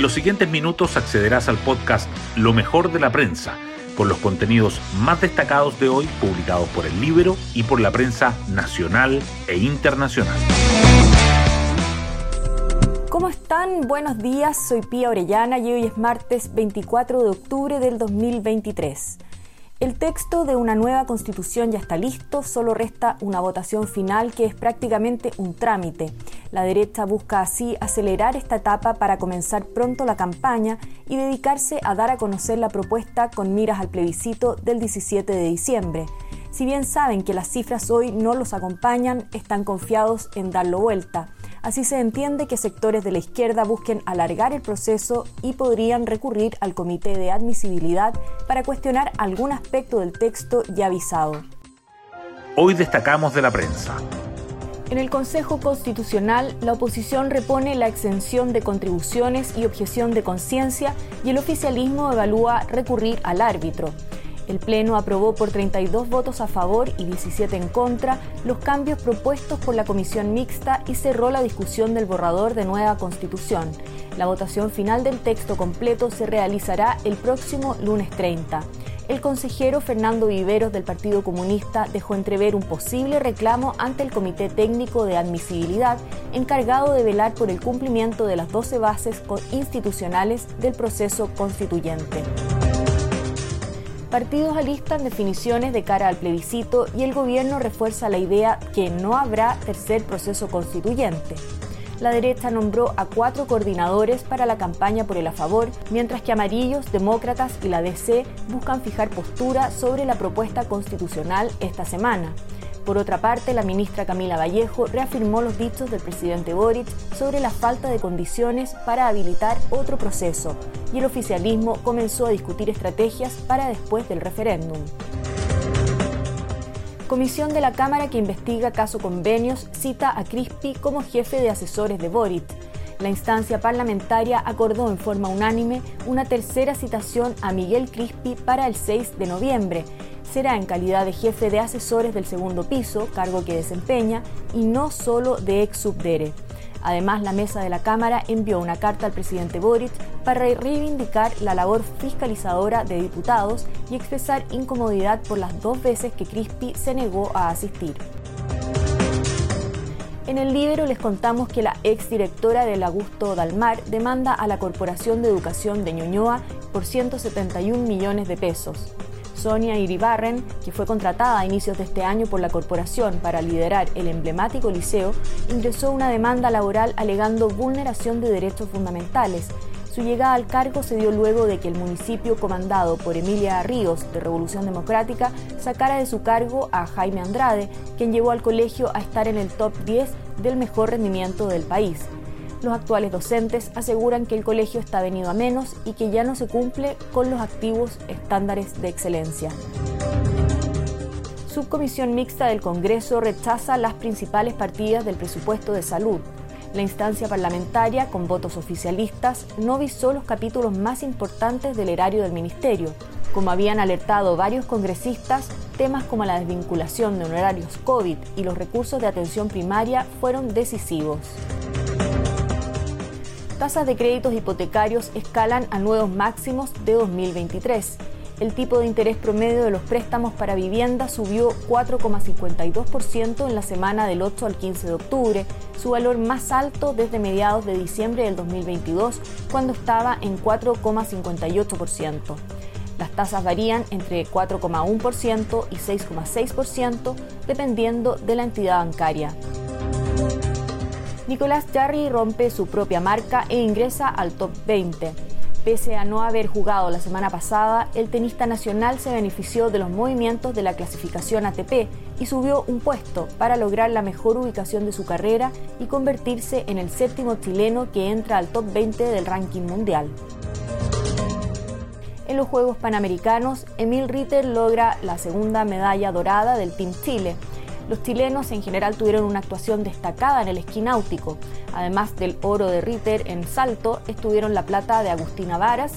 En los siguientes minutos accederás al podcast Lo mejor de la prensa, con los contenidos más destacados de hoy publicados por el libro y por la prensa nacional e internacional. ¿Cómo están? Buenos días, soy Pía Orellana y hoy es martes 24 de octubre del 2023. El texto de una nueva constitución ya está listo, solo resta una votación final que es prácticamente un trámite. La derecha busca así acelerar esta etapa para comenzar pronto la campaña y dedicarse a dar a conocer la propuesta con miras al plebiscito del 17 de diciembre. Si bien saben que las cifras hoy no los acompañan, están confiados en darlo vuelta. Así se entiende que sectores de la izquierda busquen alargar el proceso y podrían recurrir al Comité de Admisibilidad para cuestionar algún aspecto del texto ya avisado. Hoy destacamos de la prensa. En el Consejo Constitucional, la oposición repone la exención de contribuciones y objeción de conciencia y el oficialismo evalúa recurrir al árbitro. El Pleno aprobó por 32 votos a favor y 17 en contra los cambios propuestos por la Comisión Mixta y cerró la discusión del borrador de nueva Constitución. La votación final del texto completo se realizará el próximo lunes 30. El consejero Fernando Viveros del Partido Comunista dejó entrever un posible reclamo ante el Comité Técnico de Admisibilidad encargado de velar por el cumplimiento de las 12 bases institucionales del proceso constituyente. Partidos alistan definiciones de cara al plebiscito y el gobierno refuerza la idea que no habrá tercer proceso constituyente. La derecha nombró a cuatro coordinadores para la campaña por el a favor, mientras que Amarillos, Demócratas y la DC buscan fijar postura sobre la propuesta constitucional esta semana. Por otra parte, la ministra Camila Vallejo reafirmó los dichos del presidente Boric sobre la falta de condiciones para habilitar otro proceso y el oficialismo comenzó a discutir estrategias para después del referéndum. Comisión de la Cámara que investiga caso convenios cita a Crispi como jefe de asesores de Boric. La instancia parlamentaria acordó en forma unánime una tercera citación a Miguel Crispi para el 6 de noviembre, será en calidad de jefe de asesores del segundo piso, cargo que desempeña, y no solo de ex subdere. Además, la mesa de la Cámara envió una carta al presidente Boric para reivindicar la labor fiscalizadora de diputados y expresar incomodidad por las dos veces que Crispi se negó a asistir. En el libro les contamos que la exdirectora del Augusto Dalmar demanda a la Corporación de Educación de Ñuñoa por 171 millones de pesos. Sonia Iribarren, que fue contratada a inicios de este año por la corporación para liderar el emblemático liceo, ingresó una demanda laboral alegando vulneración de derechos fundamentales. Su llegada al cargo se dio luego de que el municipio comandado por Emilia Ríos de Revolución Democrática sacara de su cargo a Jaime Andrade, quien llevó al colegio a estar en el top 10 del mejor rendimiento del país. Los actuales docentes aseguran que el colegio está venido a menos y que ya no se cumple con los activos estándares de excelencia. Subcomisión Mixta del Congreso rechaza las principales partidas del presupuesto de salud. La instancia parlamentaria, con votos oficialistas, no visó los capítulos más importantes del erario del Ministerio. Como habían alertado varios congresistas, temas como la desvinculación de honorarios COVID y los recursos de atención primaria fueron decisivos tasas de créditos hipotecarios escalan a nuevos máximos de 2023. El tipo de interés promedio de los préstamos para vivienda subió 4,52% en la semana del 8 al 15 de octubre, su valor más alto desde mediados de diciembre del 2022, cuando estaba en 4,58%. Las tasas varían entre 4,1% y 6,6% dependiendo de la entidad bancaria. Nicolás Jarry rompe su propia marca e ingresa al top 20. Pese a no haber jugado la semana pasada, el tenista nacional se benefició de los movimientos de la clasificación ATP y subió un puesto para lograr la mejor ubicación de su carrera y convertirse en el séptimo chileno que entra al top 20 del ranking mundial. En los Juegos Panamericanos, Emil Ritter logra la segunda medalla dorada del Team Chile los chilenos en general tuvieron una actuación destacada en el esquí náutico. Además del oro de Ritter en salto, estuvieron la plata de Agustina Varas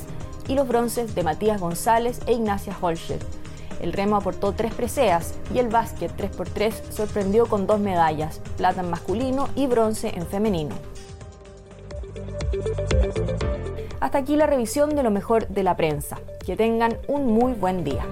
y los bronces de Matías González e Ignacia Holscher. El remo aportó tres preseas y el básquet 3x3 sorprendió con dos medallas, plata en masculino y bronce en femenino. Hasta aquí la revisión de lo mejor de la prensa. Que tengan un muy buen día.